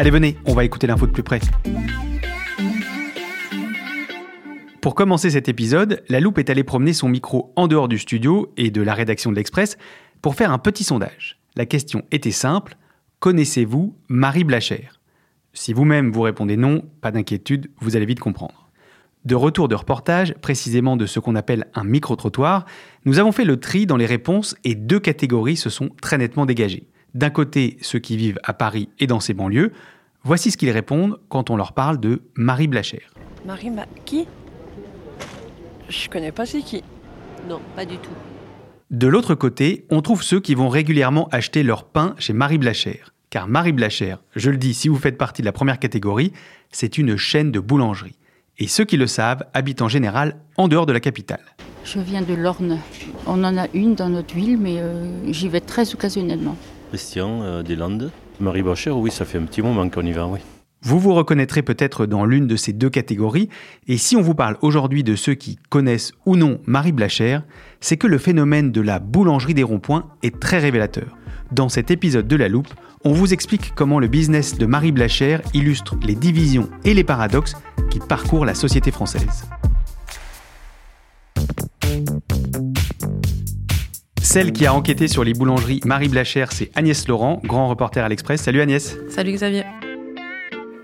Allez, venez, on va écouter l'info de plus près. Pour commencer cet épisode, La Loupe est allée promener son micro en dehors du studio et de la rédaction de l'Express pour faire un petit sondage. La question était simple connaissez-vous Marie Blachère Si vous-même vous répondez non, pas d'inquiétude, vous allez vite comprendre. De retour de reportage, précisément de ce qu'on appelle un micro-trottoir, nous avons fait le tri dans les réponses et deux catégories se sont très nettement dégagées. D'un côté, ceux qui vivent à Paris et dans ses banlieues. Voici ce qu'ils répondent quand on leur parle de Marie Blachère. Marie Ma... Qui? Je connais pas c'est qui? Non, pas du tout. De l'autre côté, on trouve ceux qui vont régulièrement acheter leur pain chez Marie Blachère. Car Marie Blachère, je le dis si vous faites partie de la première catégorie, c'est une chaîne de boulangerie et ceux qui le savent habitent en général en dehors de la capitale. Je viens de l'Orne. On en a une dans notre ville, mais euh, j'y vais très occasionnellement. Christian euh, des Landes. Marie Bachère, oui, ça fait un petit moment qu'on y va, oui. Vous vous reconnaîtrez peut-être dans l'une de ces deux catégories, et si on vous parle aujourd'hui de ceux qui connaissent ou non Marie Blachère, c'est que le phénomène de la boulangerie des ronds-points est très révélateur. Dans cet épisode de La Loupe, on vous explique comment le business de Marie Blachère illustre les divisions et les paradoxes qui parcourent la société française. Celle qui a enquêté sur les boulangeries Marie Blachère, c'est Agnès Laurent, grand reporter à l'Express. Salut Agnès. Salut Xavier.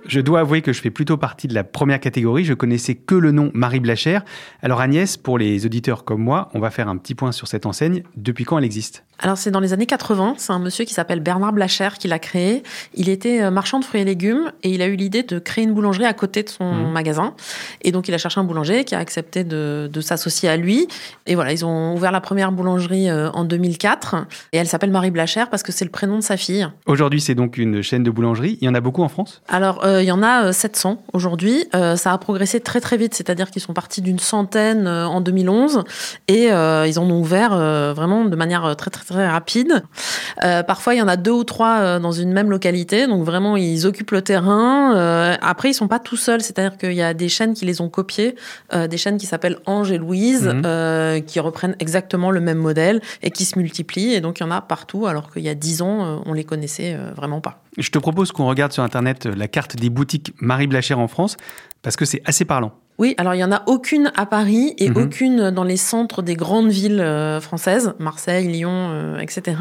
Je dois avouer que je fais plutôt partie de la première catégorie. Je connaissais que le nom Marie Blachère. Alors Agnès, pour les auditeurs comme moi, on va faire un petit point sur cette enseigne. Depuis quand elle existe? Alors c'est dans les années 80, c'est un monsieur qui s'appelle Bernard Blachère qui l'a créé. Il était euh, marchand de fruits et légumes et il a eu l'idée de créer une boulangerie à côté de son Mhm. magasin. Et donc il a cherché un boulanger qui a accepté de, de s'associer à lui. Et voilà, ils ont ouvert la première boulangerie euh, en 2004 et elle s'appelle Marie Blachère parce que c'est le prénom de sa fille. Aujourd'hui, c'est donc une chaîne de boulangerie. Il y en a beaucoup en France? Alors, euh, il y en a euh, 700 aujourd'hui. Euh, ça a progressé très très vite, c'est-à-dire qu'ils sont partis d'une centaine euh, en 2011 et euh, ils en ont ouvert euh, vraiment de manière euh, très très très rapide. Euh, parfois, il y en a deux ou trois euh, dans une même localité, donc vraiment ils occupent le terrain. Euh, après, ils sont pas tout seuls, c'est-à-dire qu'il y a des chaînes qui les ont copiés, euh, des chaînes qui s'appellent Ange et Louise, Mhm. euh, qui reprennent exactement le même modèle et qui se multiplient. Et donc il y en a partout, alors qu'il y a dix ans, euh, on les connaissait euh, vraiment pas. Je te propose qu'on regarde sur Internet euh, la carte des boutiques Marie Blachère en France, parce que c'est assez parlant. Oui, alors il y en a aucune à Paris et Mhm. aucune dans les centres des grandes villes euh, françaises, Marseille, Lyon, euh, etc.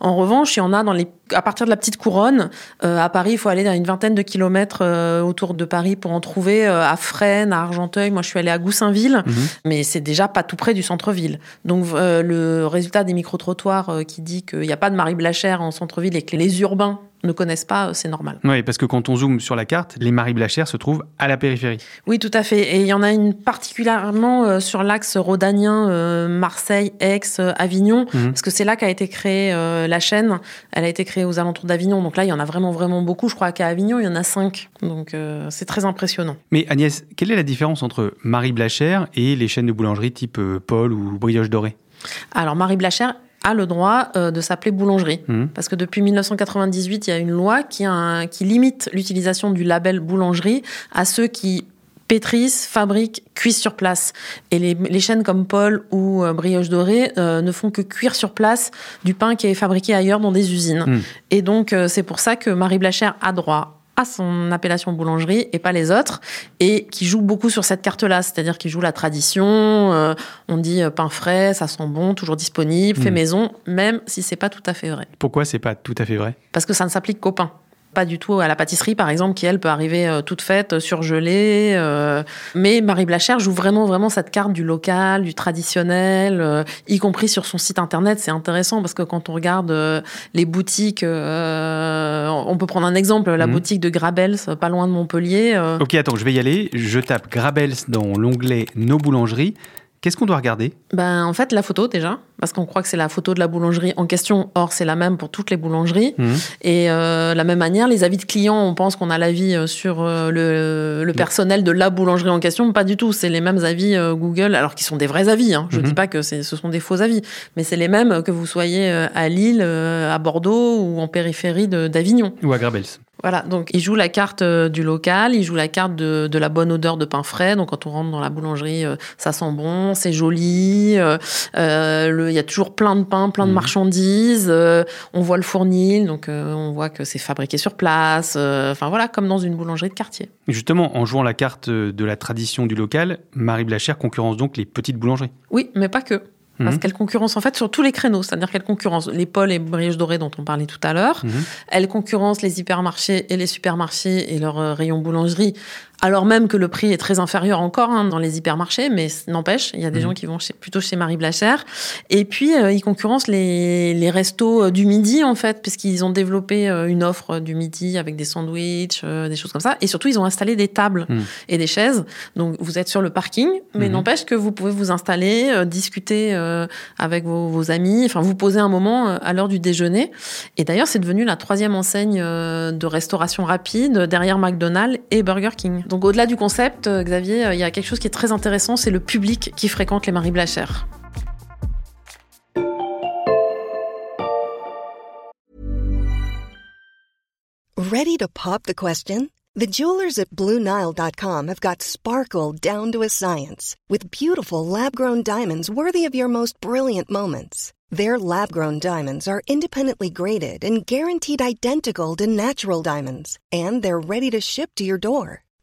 En revanche, il y en a dans les à partir de la petite couronne. Euh, à Paris, il faut aller à une vingtaine de kilomètres euh, autour de Paris pour en trouver. à Fresnes, à Argenteuil, moi je suis allée à Goussainville, Mhm. mais c'est déjà pas tout près du centre-ville. Donc le résultat des micro-trottoirs qui dit qu'il n'y a pas de Marie Blachère en centre-ville et que les urbains ne connaissent pas, c'est normal. Oui, parce que quand on zoome sur la carte, les Marie Blachère se trouvent à la périphérie. Oui, tout à fait. Et il y en a une particulièrement euh, sur l'axe rhodanien, euh, Marseille, Aix, euh, Avignon, Mhm. parce que c'est là qu'a été créée la chaîne. Elle a été créée aux alentours d'Avignon. Donc là, il y en a vraiment, vraiment beaucoup. Je crois qu'à Avignon, il y en a cinq. Donc c'est très impressionnant. Mais Agnès, quelle est la différence entre Marie Blachère et les chaînes de boulangerie type Paul ou Brioche Dorée? Alors, Marie Blachère a le droit de s'appeler boulangerie. Mhm. Parce que depuis 1998, il y a une loi qui, a un- qui limite l'utilisation du label boulangerie à ceux qui pétrissent, fabriquent, cuisent sur place. Et les, les chaînes comme Paul ou euh, Brioche Dorée euh, ne font que cuire sur place du pain qui est fabriqué ailleurs dans des usines. Mm. Et donc, euh, c'est pour ça que Marie Blachère a droit à son appellation boulangerie et pas les autres, et qui joue beaucoup sur cette carte-là, c'est-à-dire qu'il joue la tradition, euh, on dit pain frais, ça sent bon, toujours disponible, fait Mm. maison, même si c'est pas tout à fait vrai. Pourquoi c'est pas tout à fait vrai? Parce que ça ne s'applique qu'au pain. Pas du tout à la pâtisserie, par exemple, qui elle peut arriver euh, toute faite, euh, surgelée. euh, Mais Marie Blachère joue vraiment, vraiment cette carte du local, du traditionnel, y compris sur son site internet. C'est intéressant parce que quand on regarde les boutiques, on peut prendre un exemple, la Mhm. boutique de Grabels, pas loin de Montpellier. Ok, attends, je vais y aller. Je tape Grabels dans l'onglet Nos boulangeries. Qu'est-ce qu'on doit regarder? Ben, en fait, la photo déjà, parce qu'on croit que c'est la photo de la boulangerie en question. Or, c'est la même pour toutes les boulangeries. Mhm. Et euh, de la même manière, les avis de clients, on pense qu'on a l'avis euh, sur euh, le, le personnel de la boulangerie en question. Pas du tout. C'est les mêmes avis euh, Google, alors qu'ils sont des vrais avis. Hein. Je Mhm. dis pas que ce sont des faux avis, mais c'est les mêmes que vous soyez euh, à Lille, euh, à Bordeaux ou en périphérie d'Avignon. Ou à Grabels Voilà, donc il joue la carte euh, du local, il joue la carte de, de la bonne odeur de pain frais. Donc quand on rentre dans la boulangerie, euh, ça sent bon, c'est joli. euh, euh, Il y a toujours plein de pain, plein de Mhm. marchandises. euh, on voit le fournil, donc euh, on voit que c'est fabriqué sur place. Enfin voilà, comme dans une boulangerie de quartier. Justement, en jouant la carte de la tradition du local, Marie Blachère concurrence donc les petites boulangeries. Oui, mais pas que. Parce Mhm. qu'elle concurrence en fait sur tous les créneaux, c'est-à-dire qu'elle concurrence les pôles et brioches dorées dont on parlait tout à l'heure. Mhm. Elle concurrence les hypermarchés et les supermarchés et leurs euh, rayons boulangerie, alors même que le prix est très inférieur encore hein, dans les hypermarchés, mais n'empêche, il y a des Mhm. gens qui vont chez- plutôt chez Marie Blachère. Et puis, euh, ils concurrencent les, les restos euh, du midi, en fait, puisqu'ils ont développé euh, une offre euh, du midi avec des sandwichs, euh, des choses comme ça. Et surtout, ils ont installé des tables Mhm. et des chaises. Donc, vous êtes sur le parking, mais Mhm. n'empêche que vous pouvez vous installer, euh, discuter avec vos, vos amis, enfin, vous poser un moment à l'heure du déjeuner. Et d'ailleurs, c'est devenu la troisième enseigne de restauration rapide derrière McDonald's et Burger King. Donc au-delà du concept, euh, Xavier, euh, il y a quelque chose qui est très intéressant, c'est le public qui fréquente les Marie Blachère. Ready to pop the question? The jewelers at BlueNile.com have got sparkle down to a science with beautiful lab grown diamonds worthy of your most brilliant moments. Their lab grown diamonds are independently graded and guaranteed identical to natural diamonds, and they're ready to ship to your door.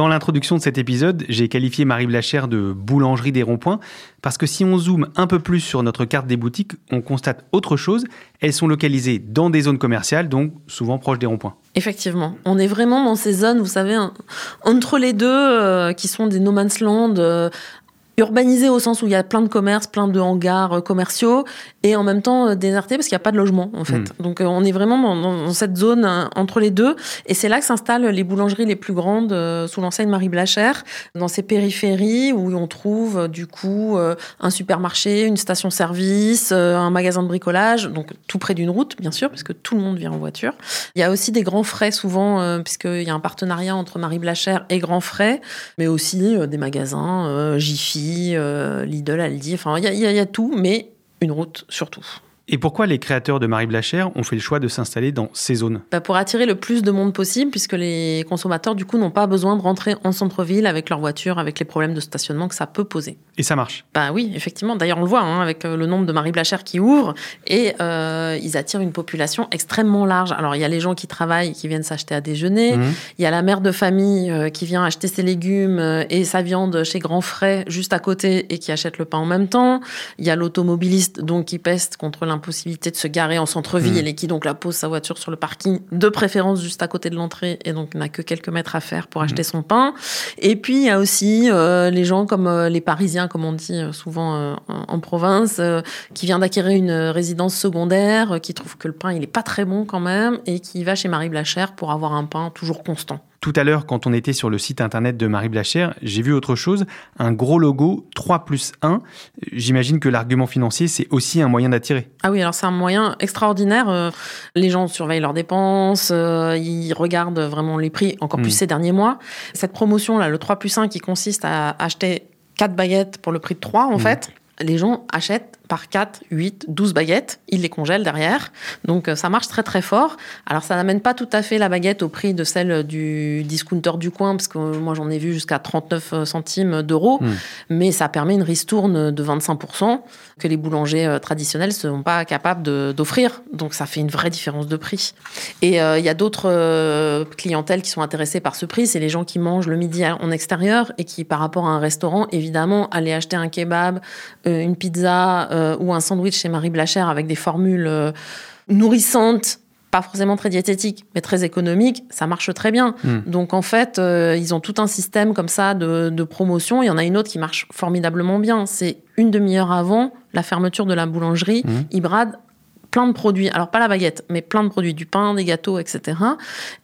Dans l'introduction de cet épisode, j'ai qualifié Marie Blachère de boulangerie des ronds-points parce que si on zoome un peu plus sur notre carte des boutiques, on constate autre chose. Elles sont localisées dans des zones commerciales, donc souvent proches des ronds-points. Effectivement, on est vraiment dans ces zones, vous savez, entre les deux, euh, qui sont des no man's land, euh, urbanisés au sens où il y a plein de commerces, plein de hangars euh, commerciaux, et en même temps euh, désertés parce qu'il n'y a pas de logement, en fait. Donc euh, on est vraiment dans, cette zone entre les deux, et c'est là que s'installent les boulangeries les plus grandes sous l'enseigne Marie Blachère, dans ces périphéries où on trouve du coup un supermarché, une station-service, un magasin de bricolage, donc tout près d'une route, bien sûr, parce que tout le monde vient en voiture. Il y a aussi des grands frais souvent, puisqu'il y a un partenariat entre Marie Blachère et Grands Frais, mais aussi des magasins, Jiffy, euh, Lidl, Aldi, enfin il y y a tout, mais une route surtout. Et pourquoi les créateurs de Marie Blachère ont fait le choix de s'installer dans ces zones? Bah, pour attirer le plus de monde possible, puisque les consommateurs, du coup, n'ont pas besoin de rentrer en centre-ville avec leur voiture, avec les problèmes de stationnement que ça peut poser. Et ça marche? Bah oui, effectivement. D'ailleurs, on le voit hein, avec euh, le nombre de Marie Blachère qui ouvrent et euh, ils attirent une population extrêmement large. Alors, il y a les gens qui travaillent, qui viennent s'acheter à déjeuner. Mhm. Il y a la mère de famille euh, qui vient acheter ses légumes et sa viande chez Grand Frais juste à côté et qui achète le pain en même temps. Il y a l'automobiliste donc qui peste contre l'impossibilité de se garer en centre-ville Mhm. et qui donc la pose sa voiture sur le parking de préférence juste à côté de l'entrée et donc n'a que quelques mètres à faire pour acheter son pain. Et puis il y a aussi euh, les gens comme euh, les Parisiens, comme on dit euh, souvent euh, en, en province, euh, qui vient d'acquérir une résidence secondaire, euh, qui trouve que le pain il est pas très bon quand même et qui va chez Marie Blachère pour avoir un pain toujours constant. Tout à l'heure, quand on était sur le site internet de Marie Blachère, j'ai vu autre chose, un gros logo 3 plus 1. J'imagine que l'argument financier, c'est aussi un moyen d'attirer. Ah oui, alors c'est un moyen extraordinaire. Euh, les gens surveillent leurs dépenses, euh, ils regardent vraiment les prix, encore plus Mm. ces derniers mois. Cette promotion-là, le 3 plus 1, qui consiste à acheter 4 baguettes pour le prix de 3, en Mm. fait, les gens achètent par 4, 8, 12 baguettes, ils les congèlent derrière. Donc euh, ça marche très très fort. Alors ça n'amène pas tout à fait la baguette au prix de celle du discounter du coin, parce que euh, moi j'en ai vu jusqu'à 39 centimes d'euros, Mm. mais ça permet une ristourne de 25% que les boulangers euh, traditionnels ne sont pas capables d'offrir. Donc ça fait une vraie différence de prix. Et euh, il y a d'autres euh, clientèles qui sont intéressées par ce prix, c'est les gens qui mangent le midi en extérieur et qui par rapport à un restaurant, évidemment, aller acheter un kebab, euh, une pizza euh, ou un sandwich chez Marie Blachère avec des formules euh, nourrissantes, pas forcément très diététiques, mais très économiques, ça marche très bien. Mm. Donc en fait, euh, ils ont tout un système comme ça de, de promotion. Il y en a une autre qui marche formidablement bien. C'est une demi-heure avant la fermeture de la boulangerie, ils bradent plein de produits. Alors pas la baguette, mais plein de produits, du pain, des gâteaux, etc.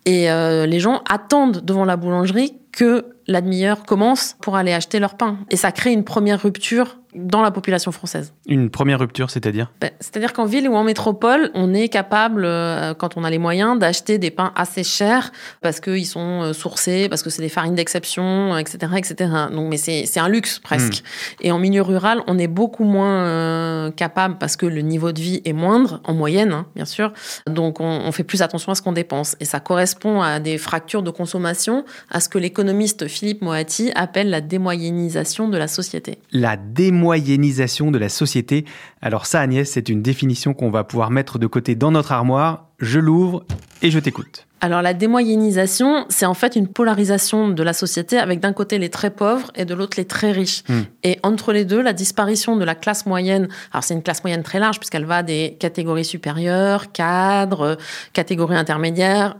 Et euh, les gens attendent devant la boulangerie que la demi-heure commence pour aller acheter leur pain. Et ça crée une première rupture dans la population française. Une première rupture, c'est-à-dire? Ben, C'est-à-dire qu'en ville ou en métropole, on est capable, euh, quand on a les moyens, d'acheter des pains assez chers parce qu'ils sont euh, sourcés, parce que c'est des farines d'exception, euh, etc., etc. Donc, mais c'est un luxe presque. Et en milieu rural, on est beaucoup moins capable parce que le niveau de vie est moindre en moyenne, hein, bien sûr. Donc, on, on fait plus attention à ce qu'on dépense. Et ça correspond à des fractures de consommation, à ce que l'économiste Philippe Moati appelle la démoyennisation de la société. La démoyennisation de la société. Alors ça, Agnès, c'est une définition qu'on va pouvoir mettre de côté dans notre armoire. Je l'ouvre et je t'écoute. Alors la démoyennisation, c'est en fait une polarisation de la société avec d'un côté les très pauvres et de l'autre les très riches. Hmm. Et entre les deux, la disparition de la classe moyenne, alors c'est une classe moyenne très large puisqu'elle va des catégories supérieures, cadres, catégories intermédiaires,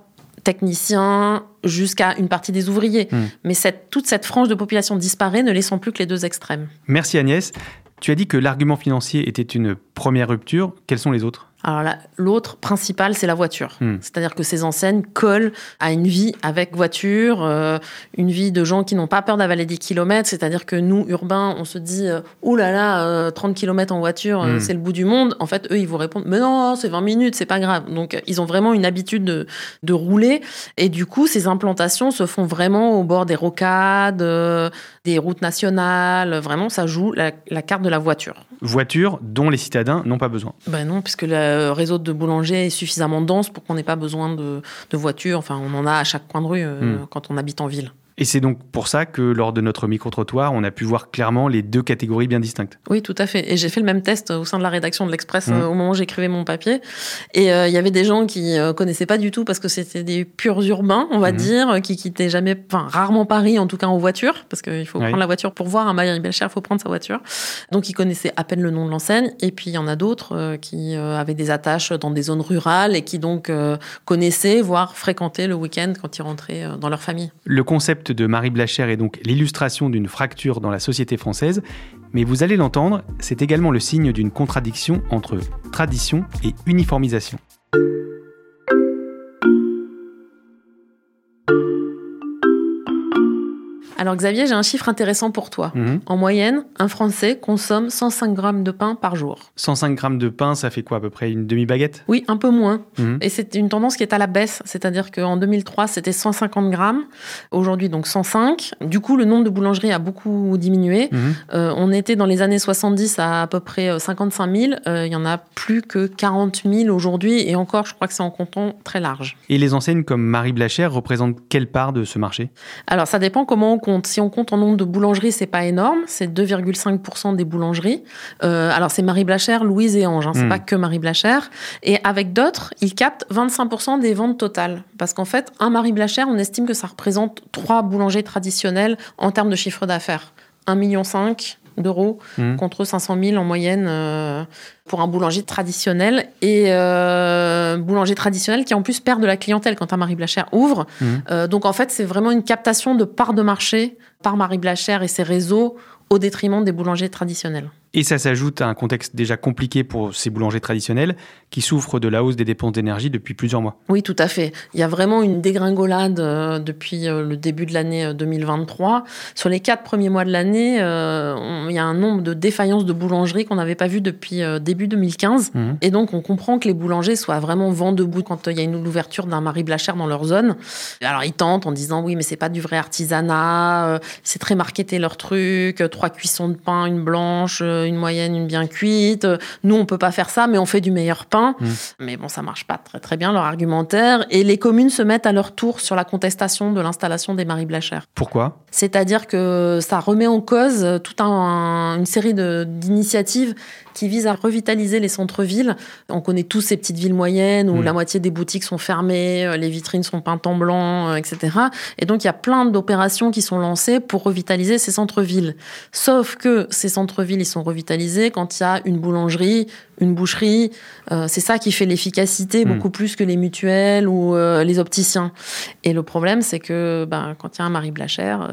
techniciens, jusqu'à une partie des ouvriers. Hmm. Mais cette, toute cette frange de population disparaît, ne laissant plus que les deux extrêmes. Merci Agnès. Tu as dit que l'argument financier était une première rupture. Quelles sont les autres? Alors là, l'autre principal, c'est la voiture. Hmm. C'est-à-dire que ces enseignes collent à une vie avec voiture, euh, une vie de gens qui n'ont pas peur d'avaler des kilomètres. C'est-à-dire que nous, urbains, on se dit euh, « Ouh là là, euh, 30 kilomètres en voiture, euh, Hmm. c'est le bout du monde ». En fait, eux, ils vous répondent « Mais non, c'est 20 minutes, c'est pas grave ». Donc, euh, ils ont vraiment une habitude de, de rouler. Et du coup, ces implantations se font vraiment au bord des rocades, euh, des routes nationales. Vraiment, ça joue la- la carte de la voiture. Voitures dont les citadins n'ont pas besoin. Ben non, puisque le réseau de boulangers est suffisamment dense pour qu'on n'ait pas besoin de, de voitures. Enfin, on en a à chaque coin de rue euh, Hmm. quand on habite en ville. Et c'est donc pour ça que lors de notre micro-trottoir, on a pu voir clairement les deux catégories bien distinctes. Oui, tout à fait. Et j'ai fait le même test au sein de la rédaction de l'Express Hmm. euh, au moment où j'écrivais mon papier. Et euh, il y avait des gens qui euh, connaissaient pas du tout parce que c'était des purs urbains, on va Mhm. dire, qui quittaient jamais, enfin rarement Paris, en tout cas en voiture, parce qu'il faut Oui. prendre la voiture pour voir un Marie Belcher, il faut prendre sa voiture. Donc ils connaissaient à peine le nom de l'enseigne. Et puis il y en a d'autres euh, qui avaient des attaches dans des zones rurales et qui donc connaissaient, voire fréquentaient le week-end quand ils rentraient dans leur famille. Le concept de Marie Blachère est donc l'illustration d'une fracture dans la société française, mais vous allez l'entendre, c'est également le signe d'une contradiction entre tradition et uniformisation. Alors Xavier, j'ai un chiffre intéressant pour toi. Mhm. En moyenne, un Français consomme 105 grammes de pain par jour. 105 grammes de pain, ça fait quoi à peu près Une demi-baguette? Oui, un peu moins. Mhm. Et c'est une tendance qui est à la baisse. C'est-à-dire qu'en 2003, c'était 150 grammes. Aujourd'hui, donc 105. Du coup, le nombre de boulangeries a beaucoup diminué. Mhm. Euh, on était dans les années 70 à à peu près euh, 55 000. Euh, Il y en a plus que 40 000 aujourd'hui. Et encore, je crois que c'est en comptant très large. Et les enseignes comme Marie Blachère représentent quelle part de ce marché? Alors, ça dépend comment on compte. Si on compte en nombre de boulangeries, c'est pas énorme. C'est 2,5% des boulangeries. Euh, alors, c'est Marie Blachère, Louise et Ange. Hein, c'est Hmm. pas que Marie Blachère. Et avec d'autres, ils captent 25% des ventes totales. Parce qu'en fait, un Marie Blachère, on estime que ça représente trois boulangers traditionnels en termes de chiffre d'affaires. 1,5 million d'euros Mhm. contre 500 000 en moyenne euh, pour un boulanger traditionnel. Et euh, boulanger traditionnel qui en plus perd de la clientèle quand un Marie Blachère ouvre. Mhm. Euh, donc en fait, c'est vraiment une captation de part de marché par Marie Blachère et ses réseaux au détriment des boulangers traditionnels. Et ça s'ajoute à un contexte déjà compliqué pour ces boulangers traditionnels qui souffrent de la hausse des dépenses d'énergie depuis plusieurs mois. Oui, tout à fait. Il y a vraiment une dégringolade euh, depuis euh, le début de l'année 2023. Sur les quatre premiers mois de l'année, il y a un nombre de défaillances de boulangeries qu'on n'avait pas vu depuis début 2015. Mhm. Et donc, on comprend que les boulangers soient vraiment vent debout quand il y a une ouverture d'un Marie Blachère dans leur zone. Alors, ils tentent en disant oui, mais c'est pas du vrai artisanat, c'est très marketé leur truc, trois cuissons de pain, une blanche, une moyenne, une bien cuite. Nous, on peut pas faire ça, mais on fait du meilleur pain. Mmh. Mais bon, ça marche pas très très bien leur argumentaire. Et les communes se mettent à leur tour sur la contestation de l'installation des Marie Blachère. Pourquoi? C'est-à-dire que ça remet en cause toute une série d'initiatives qui vise à revitaliser les centres-villes. On connaît tous ces petites villes moyennes où mm. la moitié des boutiques sont fermées, euh, les vitrines sont peintes en blanc, euh, etc. Et donc il y a plein d'opérations qui sont lancées pour revitaliser ces centres-villes. Sauf que ces centres-villes, ils sont revitalisés quand il y a une boulangerie, une boucherie. Euh, c'est ça qui fait l'efficacité mm. beaucoup plus que les mutuelles ou les opticiens. Et le problème, c'est que ben, quand il y a un Marie Blachère,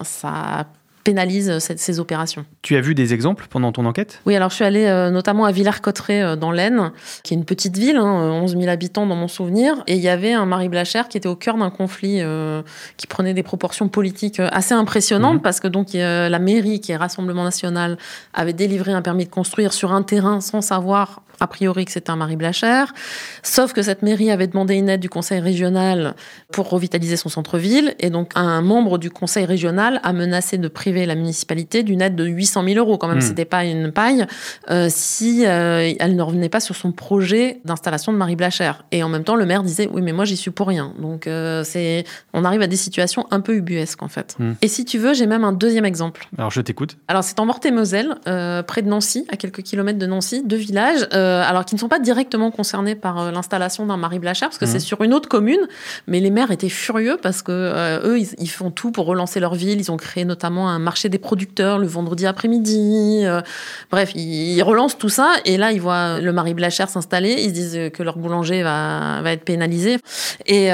ça pénalise ces opérations. Tu as vu des exemples pendant ton enquête? Oui, alors je suis allée euh, notamment à Villers-Cotterêts euh, dans l'Aisne, qui est une petite ville, 11 hein, 000 habitants dans mon souvenir, et il y avait un Marie Blachère qui était au cœur d'un conflit euh, qui prenait des proportions politiques assez impressionnantes, mhm. parce que donc la mairie, qui est Rassemblement National, avait délivré un permis de construire sur un terrain sans savoir a priori que c'était un Marie Blachère, sauf que cette mairie avait demandé une aide du conseil régional pour revitaliser son centre-ville, et donc un membre du conseil régional a menacé de priver la municipalité d'une aide de 800 000 euros, quand même, hmm. c'était pas une paille, euh, si euh, elle ne revenait pas sur son projet d'installation de Marie Blachère. Et en même temps, le maire disait, oui, mais moi j'y suis pour rien. Donc euh, c'est, on arrive à des situations un peu ubuesques en fait. Hmm. Et si tu veux, j'ai même un deuxième exemple. Alors je t'écoute. Alors c'est en Meurthe-et-Moselle, près de Nancy, à quelques kilomètres de Nancy, deux villages. Euh, alors qui ne sont pas directement concernés par euh, l'installation d'un Marie Blachère, parce que c'est mmh. sur une autre commune, mais les maires étaient furieux parce que euh, eux, ils, font tout pour relancer leur ville. Ils ont créé notamment un marché des producteurs le vendredi après-midi. bref, ils, relancent tout ça, et là, ils voient le Marie Blachère s'installer. Ils se disent que leur boulanger va, va être pénalisé. Et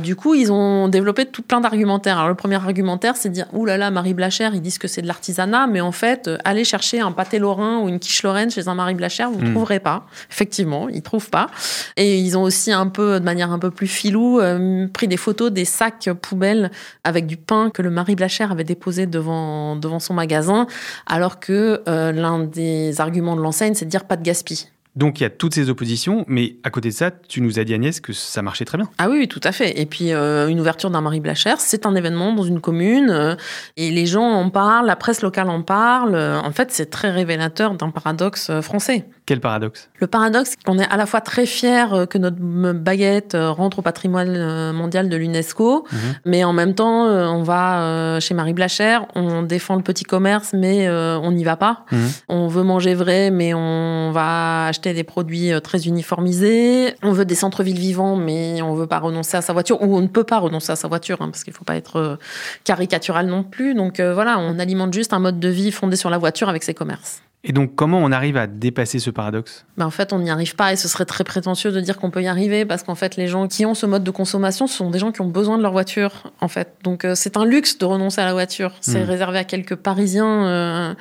du coup, ils ont développé tout plein d'argumentaires. Alors le premier argumentaire, c'est de dire, ouh là là, Marie Blachère, ils disent que c'est de l'artisanat, mais en fait, allez chercher un pâté lorrain ou une quiche lorraine chez un Marie Blachère, vous ne mmh. trouverez pas. Effectivement, ils trouvent pas. Et ils ont aussi un peu, de manière un peu plus filou, euh, pris des photos des sacs poubelles avec du pain que le Marie Blachère avait déposé devant, devant son magasin, alors que euh, l'un des arguments de l'enseigne, c'est de dire pas de gaspille. Donc il y a toutes ces oppositions, mais à côté de ça, tu nous as dit Agnès que ça marchait très bien. Ah oui, tout à fait. Et puis euh, une ouverture d'un Marie Blachère, c'est un événement dans une commune, euh, et les gens en parlent, la presse locale en parle. En fait, c'est très révélateur d'un paradoxe euh, français. Quel paradoxe? Le paradoxe, c'est qu'on est à la fois très fier que notre baguette rentre au patrimoine mondial de l'UNESCO, mhm. mais en même temps, on va chez Marie Blachère, on défend le petit commerce, mais on n'y va pas. Mhm. On veut manger vrai, mais on va acheter des produits euh, très uniformisés. On veut des centres-villes vivants, mais on veut pas renoncer à sa voiture, ou on ne peut pas renoncer à sa voiture, hein, parce qu'il faut pas être euh, caricatural non plus. Donc euh, voilà, on alimente juste un mode de vie fondé sur la voiture avec ses commerces. Et donc, comment on arrive à dépasser ce paradoxe? Ben En fait, on n'y arrive pas et ce serait très prétentieux de dire qu'on peut y arriver parce qu'en fait, les gens qui ont ce mode de consommation, ce sont des gens qui ont besoin de leur voiture, en fait. Donc, euh, c'est un luxe de renoncer à la voiture. C'est hmm. réservé à quelques Parisiens euh,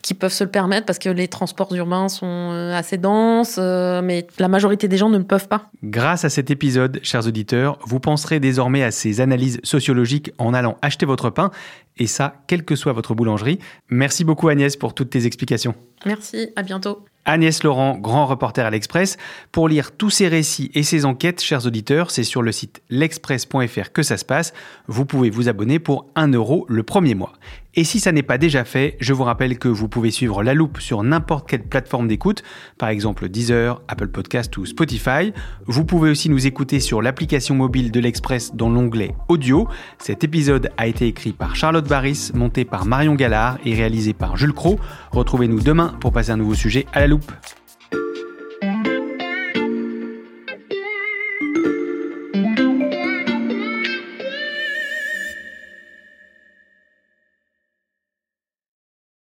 qui peuvent se le permettre parce que les transports urbains sont euh, assez denses, mais la majorité des gens ne le peuvent pas. Grâce à cet épisode, chers auditeurs, vous penserez désormais à ces analyses sociologiques en allant acheter votre pain et ça, quelle que soit votre boulangerie. Merci beaucoup Agnès pour toutes tes explications. Merci, à bientôt. Agnès Laurent, grand reporter à l'Express. Pour lire tous ces récits et ces enquêtes, chers auditeurs, c'est sur le site l'express.fr que ça se passe. Vous pouvez vous abonner pour 1 euro le premier mois. Et si ça n'est pas déjà fait, je vous rappelle que vous pouvez suivre La Loupe sur n'importe quelle plateforme d'écoute, par exemple Deezer, Apple Podcast ou Spotify. Vous pouvez aussi nous écouter sur l'application mobile de l'Express dans l'onglet Audio. Cet épisode a été écrit par Charlotte Barris, monté par Marion Gallard et réalisé par Jules Cro. Retrouvez-nous demain pour passer un nouveau sujet à La Loupe. Joep.